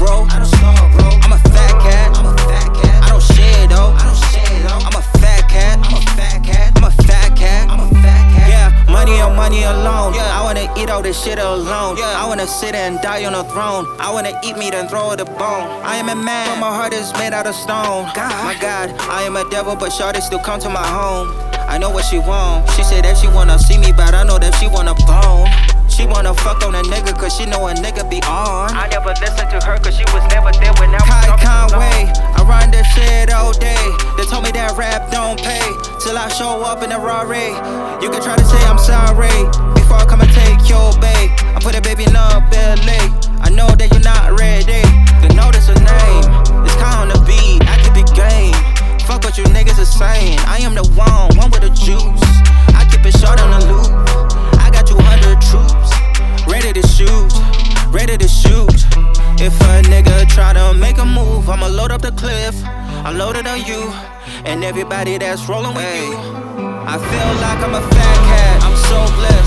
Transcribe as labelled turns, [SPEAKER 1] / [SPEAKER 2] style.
[SPEAKER 1] bro. I don't snore, bro. I'm a fat cat. I'm a fat cat. I don't share though. I don't share though. I'm a fat cat. I'm a fat cat. I'm a fat cat. I'm a fat cat. Yeah, money on money alone. Yeah, I wanna eat all this shit alone. Yeah, I wanna sit and die on a throne. I wanna eat meat and throw the bone. I am a man, but my heart is made out of stone. God, my God, I am a devil, but shorty still come to my home. I know what she want. She said that she wanna see me, but I know that she wanna bone. She wanna fuck on a nigga, cause she know a nigga be on. I never listened to her cause she was never there when I was Kai Conway, I run this shit all day. They told me that rap don't pay till I show up in a Rari. You can try to say I'm sorry before I come and take your bait. Nigga try to make a move, I'ma load up the cliff. I'm loaded on you and everybody that's rolling with you. I feel like I'm a fat cat. I'm so blessed.